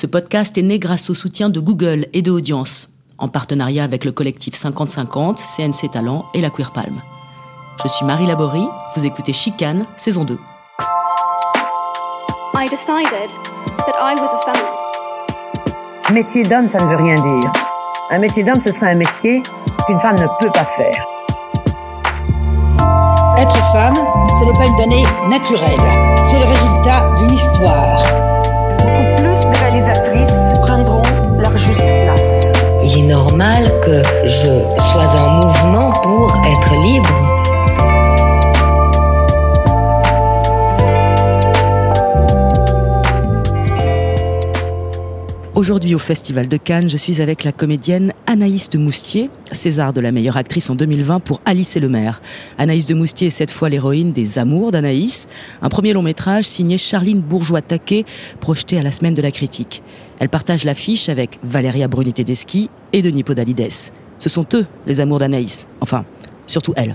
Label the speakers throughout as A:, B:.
A: Ce podcast est né grâce au soutien de Google et de Audience, en partenariat avec le collectif 50-50, CNC Talent et la Queer Palm. Je suis Marie Laborie, vous écoutez Chicane, saison 2.
B: I decided that I was a feminist.
C: Métier d'homme, ça ne veut rien dire. Un métier d'homme, ce serait un métier qu'une femme ne peut pas faire.
D: Être femme, ce n'est pas une donnée naturelle. C'est le résultat d'une histoire.
E: Beaucoup plus de réalisatrices prendront leur juste place.
F: Il est normal que je sois en mouvement pour être libre.
A: Aujourd'hui au Festival de Cannes, je suis avec la comédienne Anaïs de Moustier, César de la meilleure actrice en 2020 pour Alice et le maire. Anaïs de Moustier est cette fois l'héroïne des Amours d'Anaïs, un premier long métrage signé Charline Bourgeois-Taquet, projeté à la semaine de la critique. Elle partage l'affiche avec Valéria Bruni-Tedeschi et Denis Podalides. Ce sont eux les amours d'Anaïs, enfin, surtout elle.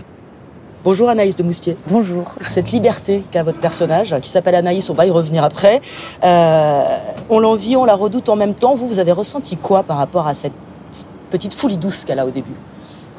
A: Bonjour Anaïs de Moustier.
G: Bonjour.
A: Cette liberté qu'a votre personnage, qui s'appelle Anaïs, on va y revenir après, euh, on l'envie, on la redoute en même temps. Vous, vous avez ressenti quoi par rapport à cette petite folie douce qu'elle a au début?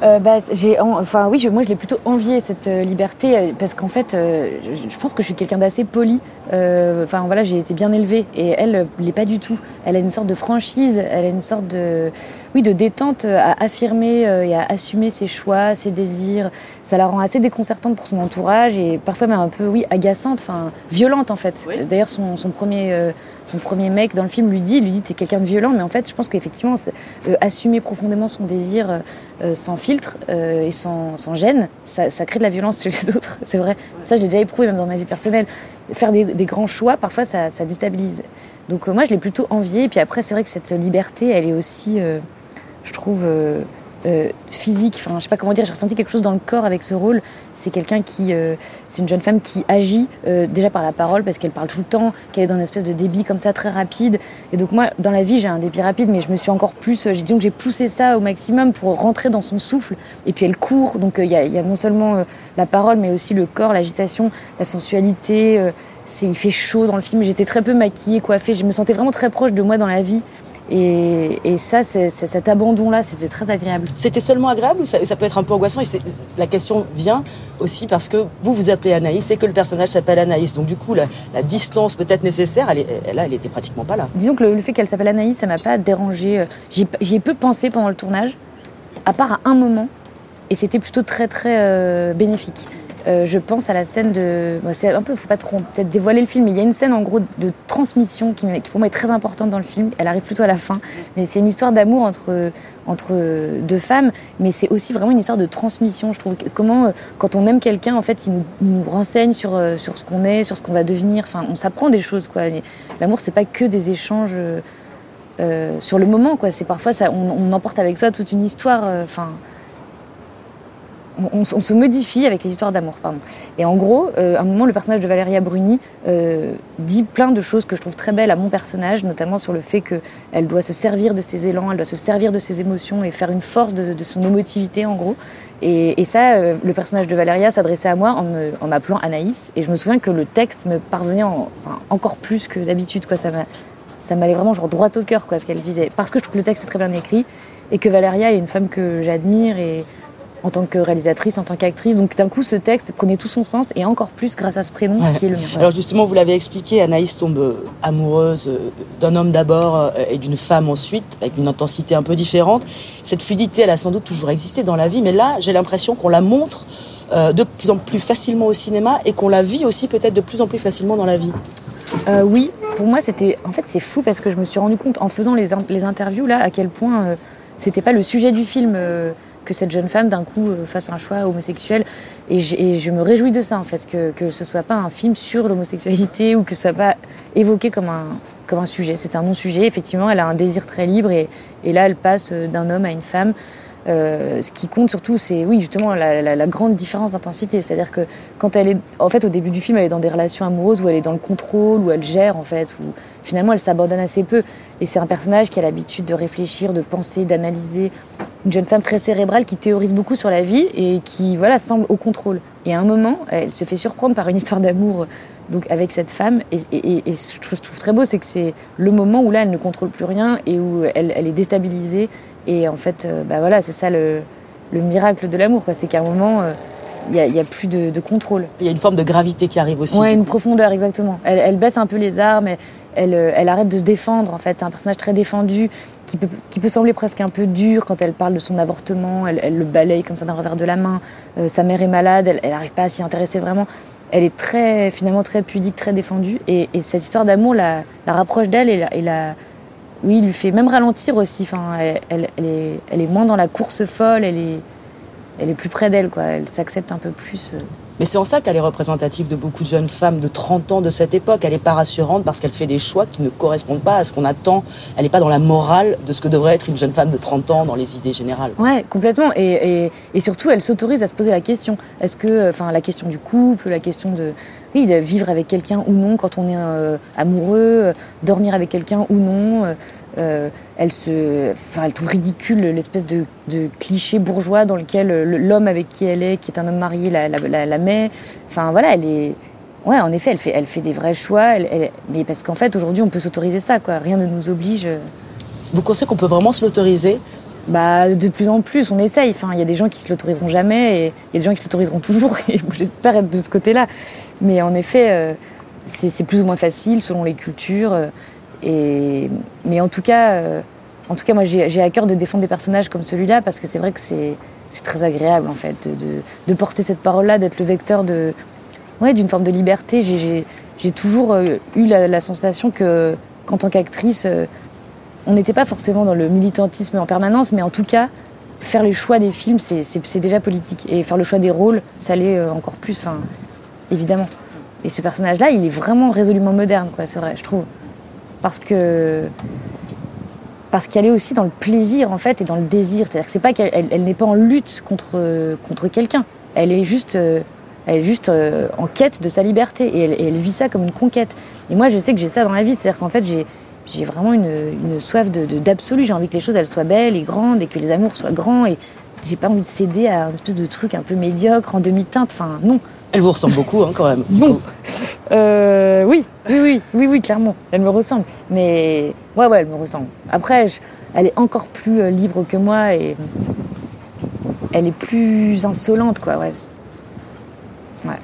G: Euh, bah, j'ai, en- enfin oui, je- moi je l'ai plutôt envié cette euh, liberté parce qu'en fait, euh, je, pense que je suis quelqu'un d'assez poli. Enfin voilà, j'ai été bien élevée et elle l'est pas du tout. Elle a une sorte de franchise, elle a une sorte de, oui, de détente euh, à affirmer euh, et à assumer ses choix, ses désirs. Ça la rend assez déconcertante pour son entourage et parfois même un peu, oui, agaçante, enfin violente en fait.
A: Oui.
G: D'ailleurs, son, son premier, euh, son premier mec dans le film lui dit, lui dit, t'es quelqu'un de violent, mais en fait, je pense qu'effectivement, euh, assumer profondément son désir. euh, sans filtre et sans, sans gêne, ça, ça crée de la violence chez les autres, c'est vrai. Ça, je l'ai déjà éprouvé même dans ma vie personnelle. Faire des, des grands choix, parfois, ça, ça déstabilise. Donc moi, je l'ai plutôt envié. Et puis après, c'est vrai que cette liberté, elle est aussi, je trouve, euh, euh, physique. Enfin, je sais pas comment dire. J'ai ressenti quelque chose dans le corps avec ce rôle. C'est quelqu'un qui, euh, c'est une jeune femme qui agit déjà par la parole parce qu'elle parle tout le temps, qu'elle est dans une espèce de débit comme ça très rapide. Et donc moi, dans la vie, j'ai un débit rapide, mais je me suis encore plus, j'ai que j'ai poussé ça au maximum pour rentrer dans son souffle. Et puis elle court, donc il y, a, non seulement la parole, mais aussi le corps, l'agitation, la sensualité. il fait chaud dans le film. J'étais très peu maquillée, coiffée. Je me sentais vraiment très proche de moi dans la vie. Et, et ça, c'est, cet abandon-là, c'était très agréable.
A: C'était seulement agréable ou ça, ça peut être un peu angoissant Et la question vient aussi parce que vous vous appelez Anaïs et que le personnage s'appelle Anaïs. Donc du coup, la, la distance peut-être nécessaire, elle, est, elle, là, elle était pratiquement pas là.
G: Disons que le, le fait qu'elle s'appelle Anaïs, ça m'a pas dérangé. J'y j'y ai peu pensé pendant le tournage, à part à un moment, et c'était plutôt très très euh, bénéfique. Euh, je pense à la scène de. bon, c'est un peu, faut pas trop peut-être dévoiler le film, mais il y a une scène en gros de transmission qui, pour moi est très importante dans le film. Elle arrive plutôt à la fin, mais c'est une histoire d'amour entre entre deux femmes, mais c'est aussi vraiment une histoire de transmission. Je trouve comment euh, quand on aime quelqu'un, en fait, il nous, renseigne sur euh, sur ce qu'on est, sur ce qu'on va devenir. Enfin, on s'apprend des choses quoi. L'amour, c'est pas que des échanges. sur le moment quoi c'est parfois on, emporte avec soi toute une histoire enfin on se- modifie avec les histoires d'amour pardon. Et en gros euh, à un moment le personnage de Valéria Bruni euh, dit plein de choses que je trouve très belles à mon personnage notamment sur le fait que elle doit se servir de ses élans elle doit se servir de ses émotions et faire une force de, son émotivité en gros. Et, ça euh, le personnage de Valéria s'adressait à moi en m'appelant Anaïs. Et je me souviens que le texte me parvenait encore plus que d'habitude quoi. Ça m'a ça m'allait vraiment genre droit au cœur quoi ce qu'elle disait. Parce que je trouve que le texte est très bien écrit et que Valéria est une femme que j'admire et en tant que réalisatrice, en tant qu'actrice. Donc d'un coup, ce texte prenait tout son sens et encore plus grâce à ce prénom
A: Ouais.
G: qui est le mien.
A: Alors justement, vous l'avez expliqué, Anaïs tombe euh, amoureuse euh, d'un homme d'abord euh, et d'une femme ensuite, avec une intensité un peu différente. Cette fluidité, elle a sans doute toujours existé dans la vie, mais là, j'ai l'impression qu'on la montre de plus en plus facilement au cinéma et qu'on la vit aussi peut-être de plus en plus facilement dans la vie.
G: Euh, oui, pour moi, c'était. En fait, c'est fou parce que je me suis rendu compte en faisant les, in- les interviews là à quel point euh, c'était pas le sujet du film euh, que cette jeune femme d'un coup euh, fasse un choix homosexuel. Et, je me réjouis de ça en fait, que, que ce soit pas un film sur l'homosexualité ou que ce soit pas évoqué comme un, comme un sujet. C'est un non-sujet. Effectivement, elle a un désir très libre et, et là, elle passe euh, d'un homme à une femme. Euh, ce qui compte surtout, c'est oui justement la, grande différence d'intensité. C'est-à-dire que quand elle est, en fait, au début du film, elle est dans des relations amoureuses où elle est dans le contrôle, où elle gère en fait, finalement elle s'abandonne assez peu. Et c'est un personnage qui a l'habitude de réfléchir, de penser, d'analyser. Une jeune femme très cérébrale qui théorise beaucoup sur la vie et qui voilà semble au contrôle. Et à un moment, elle se fait surprendre par une histoire d'amour donc avec cette femme. Et, et- et ce que je trouve très beau, c'est que c'est le moment où là, elle ne contrôle plus rien et où elle, elle est déstabilisée. Et en fait, euh, bah voilà, c'est ça le, le miracle de l'amour, quoi. C'est qu'à un moment, euh, il n'y a, plus de, de contrôle.
A: Il y a une forme de gravité qui arrive aussi. Du
G: une
A: coup.
G: profondeur, exactement. Elle, elle baisse un peu les armes, elle, elle, euh, elle arrête de se défendre, en fait. C'est un personnage très défendu, qui peut, qui peut sembler presque un peu dur quand elle parle de son avortement. Elle, le balaye comme ça d'un revers de la main. Euh, sa mère est malade, elle n'arrive pas à s'y intéresser vraiment. Elle est très, finalement, très pudique, très défendue. Et, et cette histoire d'amour la, la rapproche d'elle et la, oui, lui fait même ralentir aussi. Enfin, elle, elle- est, elle est moins dans la course folle, elle est, elle est plus près d'elle, quoi. Elle s'accepte un peu plus. Euh.
A: Mais c'est en ça qu'elle est représentative de beaucoup de jeunes femmes de 30 ans de cette époque. Elle n'est pas rassurante parce qu'elle fait des choix qui ne correspondent pas à ce qu'on attend. Elle n'est pas dans la morale de ce que devrait être une jeune femme de 30 ans dans les idées générales.
G: Ouais, complètement. Et, surtout, elle s'autorise à se poser la question. Est-ce que, enfin, la question du couple, la question de, vivre avec quelqu'un ou non quand on est euh, amoureux, euh, dormir avec quelqu'un ou non. euh, euh, elle se, enfin, elle trouve ridicule l'espèce de, de cliché bourgeois dans lequel euh, l'homme avec qui elle est, qui est un homme marié, la, la, la, la met. Enfin, voilà, elle est. Ouais, en effet, elle fait, elle fait des vrais choix. Elle, elle- mais parce qu'en fait, aujourd'hui, on peut s'autoriser ça, quoi. Rien ne nous oblige.
A: Vous pensez qu'on peut vraiment se l'autoriser?
G: Bah, de plus en plus, on essaye. Enfin, il y a des gens qui se l'autoriseront jamais et il y a des gens qui se l'autoriseront toujours. Et j'espère être de ce côté-là. Mais en effet, euh, c'est plus ou moins facile selon les cultures. Mais en tout cas, euh, en tout cas, moi, j'ai à cœur de défendre des personnages comme celui-là parce que c'est vrai que c'est très agréable en fait de, porter cette parole-là, d'être le vecteur de ouais, d'une forme de liberté. J'ai- toujours euh, eu la, sensation que qu'en tant qu'actrice, euh, on n'était pas forcément dans le militantisme en permanence, mais en tout cas, faire les choix des films, c'est- déjà politique. Et faire le choix des rôles, ça l'est encore plus, enfin, évidemment. Et ce personnage-là, il est vraiment résolument moderne, quoi, c'est vrai, je trouve. Parce que. Parce qu'elle est aussi dans le plaisir, en fait, et dans le désir. C'est-à-dire que c'est pas qu'elle elle- n'est pas en lutte contre, contre quelqu'un. Elle est juste. euh, elle est juste euh, en quête de sa liberté et elle, vit ça comme une conquête. Et moi, je sais que j'ai ça dans la vie, c'est-à-dire qu'en fait, j'ai j'ai vraiment une, une soif de- d'absolu. J'ai envie que les choses elles soient belles et grandes et que les amours soient grands. Et j'ai pas envie de céder à une espèce de truc un peu médiocre en demi-teinte. Enfin, non.
A: Elle vous ressemble beaucoup, hein, quand même.
G: Euh, oui, oui, oui, oui, oui, clairement. Elle me ressemble. Mais ouais, ouais, elle me ressemble. Après, je- elle est encore plus euh, libre que moi et elle est plus insolente, quoi. Ouais. Ouais.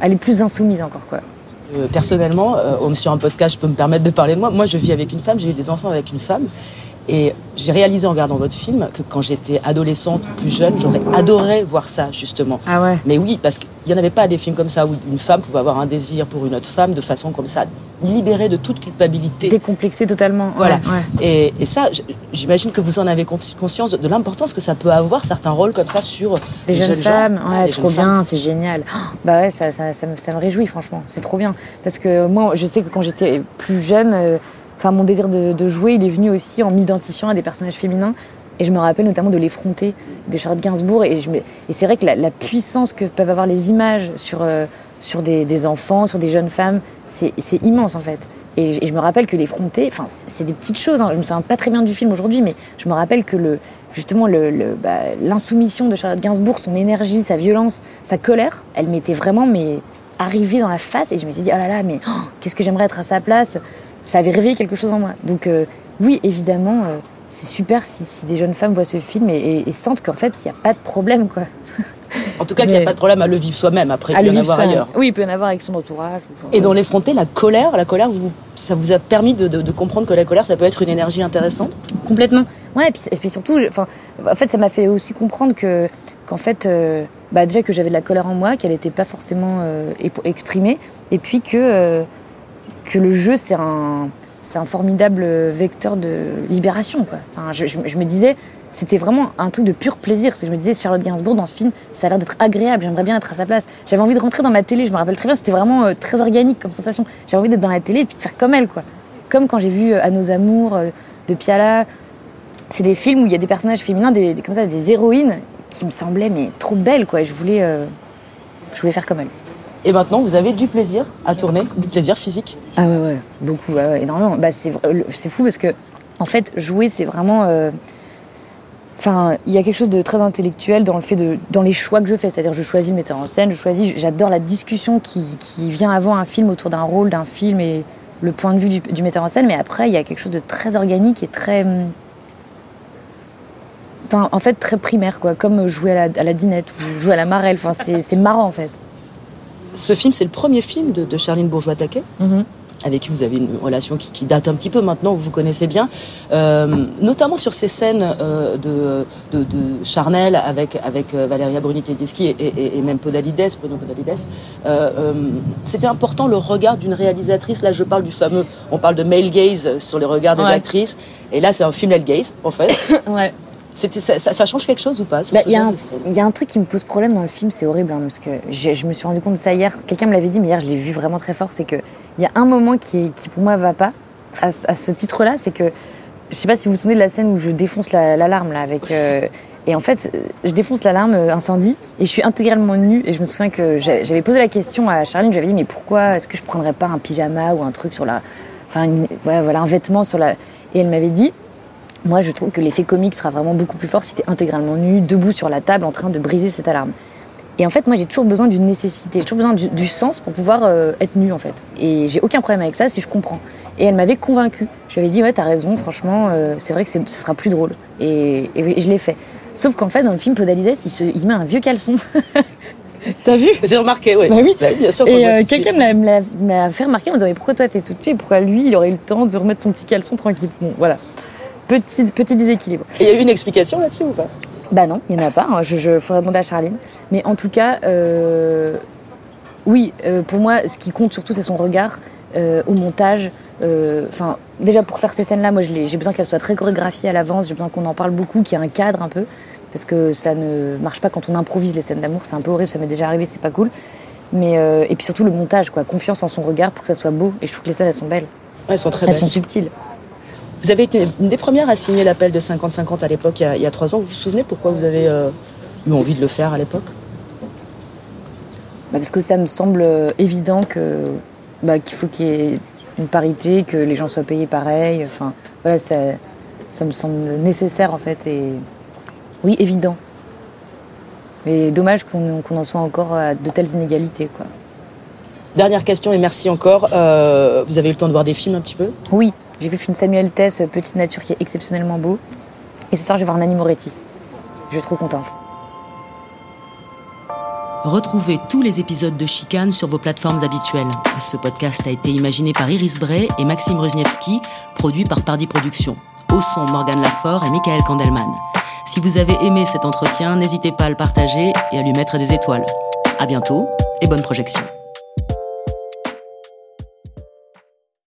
G: Elle est plus insoumise encore, quoi.
A: Euh, personnellement, euh, sur un podcast, je peux me permettre de parler de moi. Moi, je vis avec une femme, j'ai eu des enfants avec une femme. Et j'ai réalisé en regardant votre film que quand j'étais adolescente ou plus jeune, j'aurais adoré voir ça, justement.
G: Ah ouais.
A: Mais oui, parce qu'il n'y en avait pas des films comme ça où une femme pouvait avoir un désir pour une autre femme de façon comme ça, libérée de toute culpabilité.
G: Décomplexée totalement.
A: Voilà.
G: Ouais, ouais.
A: Et, et ça, j'imagine que vous en avez cons- conscience de l'importance que ça peut avoir certains rôles comme ça sur les
G: jeunes,
A: gens.
G: femmes, ouais,
A: les
G: trop
A: jeunes
G: bien, c'est génial. Oh, bah ouais, ça, ça, ça, me, ça me réjouit, franchement. C'est trop bien. Parce que moi, je sais que quand j'étais plus jeune, euh, enfin, mon désir de, jouer, il est venu aussi en m'identifiant à des personnages féminins. Et je me rappelle notamment de L'effronté de Charlotte Gainsbourg. Et, c'est vrai que la, puissance que peuvent avoir les images sur, euh, sur des, enfants, sur des jeunes femmes, c'est immense en fait. Et, je me rappelle que l'effronté, enfin, c'est- des petites choses. hein. Je me souviens pas très bien du film aujourd'hui, mais je me rappelle que justement bah, l'insoumission de Charlotte Gainsbourg, son énergie, sa violence, sa colère, elle m'était vraiment mais arrivée dans la face et je me suis dit oh là là mais oh, qu'est-ce que j'aimerais être à sa place? Ça avait réveillé quelque chose en moi. Donc euh, oui évidemment euh, c'est super si, si des jeunes femmes voient ce film et, et- et sentent qu'en fait il n'y a pas de problème quoi.
A: En tout cas, qu'il n'y a
G: Mais-
A: pas de problème à le vivre soi-même. Après, il
G: À
A: peut y en
G: vivre
A: avoir ailleurs.
G: Oui il peut y en avoir avec son entourage. ou-
A: Et dans l'effronté, la colère, la colère, vous, ça vous a permis de, de- de comprendre que la colère, ça peut être une énergie intéressante?
G: Complètement. Ouais, et puis, et puis surtout, je- en fait, ça m'a fait aussi comprendre que, qu'en fait, euh, bah, déjà que j'avais de la colère en moi, qu'elle n'était pas forcément euh, exprimée, et puis que, que le jeu, c'est un, c'est un formidable vecteur de libération. Enfin, je, me disais, c'était vraiment un truc de pur plaisir. Que Je me disais, Charlotte Gainsbourg, dans ce film, ça a l'air d'être agréable, j'aimerais bien être à sa place. J'avais envie de rentrer dans ma télé, je me rappelle très bien, c'était vraiment euh, très organique comme sensation. J'avais envie d'être dans la télé et de faire comme elle, quoi. Comme quand j'ai vu euh, À nos amours euh, de Piala, c'est des films où il y a des personnages féminins, des, comme ça, des héroïnes qui me semblaient mais trop belles quoi. Je voulais, je voulais faire comme elles.
A: Et maintenant, vous avez du plaisir à tourner, du plaisir physique.
G: Ah ouais ouais, beaucoup, énormément. Bah c'est fou parce que en fait jouer c'est vraiment, euh, Enfin, il y a quelque chose de très intellectuel dans le fait de, dans les choix que je fais. C'est-à-dire, je choisis le metteur en scène, je choisis, j'adore la discussion qui, qui vient avant un film autour d'un rôle, d'un film et le point de vue du, metteur en scène. Mais après, il y a quelque chose de très organique et très, enfin, en fait, très primaire, quoi. Comme jouer à la, à la dinette ou jouer à la marelle. Enfin, c'est marrant, en fait.
A: Ce film, c'est le premier film de, de Charline Bourgeois-Taquet, avec qui vous avez une relation qui, qui date un petit peu maintenant, que vous connaissez bien, Euh, notamment sur ces scènes euh, de, de, de charnel avec, avec euh, Valéria Bruni-Tedeschi et, et, et même Podalides, Bruno Podalides. Euh, C'était important le regard d'une réalisatrice. Là, je parle du fameux, on parle de male gaze sur les regards des
G: Ouais.
A: actrices, et là, c'est un female gaze, en fait.
G: Ouais.
A: Ça, change quelque chose ou pas sur
G: Bah, Il y, a un-
A: de scène?
G: il y a un truc qui me pose problème dans le film, c'est horrible, hein, parce que je, me suis rendu compte de ça hier. Quelqu'un me l'avait dit, mais hier je l'ai vu vraiment très fort. C'est que il y a un moment qui, qui pour moi va pas à, ce- à ce titre-là, c'est que je sais pas si vous vous souvenez de la scène où je défonce la- l'alarme là avec. euh, et en fait, je défonce l'alarme euh, incendie et je suis intégralement nue. Et je me souviens que j'a- j'avais posé la question à Charline, je lui avais dit, mais pourquoi est-ce que je prendrais pas un pyjama ou un truc sur la. Enfin, une- ouais, voilà, un vêtement sur la. Et elle m'avait dit, moi, je trouve que l'effet comique sera vraiment beaucoup plus fort si t'es intégralement nu, debout sur la table, en train de briser cette alarme. Et en fait, moi, j'ai toujours besoin d'une nécessité, j'ai toujours besoin du, du sens pour pouvoir euh, être nu, en fait. Et j'ai aucun problème avec ça si je comprends. Et elle m'avait convaincue. Je lui avais dit, ouais, t'as raison, franchement, euh, c'est vrai que ce sera plus drôle. Et, et je l'ai fait. Sauf qu'en fait, dans le film Podalides, il, se, il met un vieux caleçon. T'as vu
A: J'ai remarqué, oui.
G: Bah oui.
A: bien sûr.
G: Et euh,
A: tout
G: quelqu'un me l'a- fait remarquer en disant mais pourquoi toi t'es toute nue et pourquoi lui il aurait eu le temps de remettre son petit caleçon tranquille? Bon voilà. Petit, petit déséquilibre.
A: Il y a eu une explication là-dessus ou pas?
G: Bah non, il n'y en a pas. hein. Je, je faudrait demander à Charline. Mais en tout cas, euh, oui, euh, pour moi, ce qui compte surtout, c'est son regard euh, au montage. Enfin, déjà pour faire ces scènes-là, moi, j'ai besoin qu'elles soient très chorégraphiées à l'avance. J'ai besoin qu'on en parle beaucoup, qu'il y ait un cadre un peu, parce que ça ne marche pas quand on improvise les scènes d'amour. C'est un peu horrible. Ça m'est déjà arrivé. C'est pas cool. Mais et puis surtout le montage, quoi. Confiance en son regard pour que ça soit beau. Et je trouve que les scènes, elles sont belles.
A: Elles sont très
G: Elles
A: belles.
G: sont subtiles.
A: Vous avez été une des premières à signer l'appel de 50-50 à l'époque, il, y a- il y a trois ans. Vous vous souvenez pourquoi vous avez euh, eu envie de le faire à l'époque?
G: Bah, parce que ça me semble euh, évident que bah, qu'il faut qu'il y ait une parité, que les gens soient payés pareil. Enfin, voilà, ça, ça me semble nécessaire en fait et oui, évident. Mais dommage qu'on qu'on en soit encore à de telles inégalités, quoi.
A: Dernière question et merci encore. Euh, vous avez eu le temps de voir des films un petit peu?
G: Oui, j'ai vu le film Samuel Tess, Petite Nature, qui est exceptionnellement beau. Et ce soir, je vais voir Nanni Moretti. Je suis trop contente.
A: Retrouvez tous les épisodes de Chicane sur vos plateformes habituelles. Ce podcast a été imaginé par Iris Bray et Maxime Rosniewski, produit par Pardi Productions. Au son, Morgane Lafort et Michael Kandelman. Si vous avez aimé cet entretien, n'hésitez pas à le partager et à lui mettre des étoiles. À bientôt et bonne projection.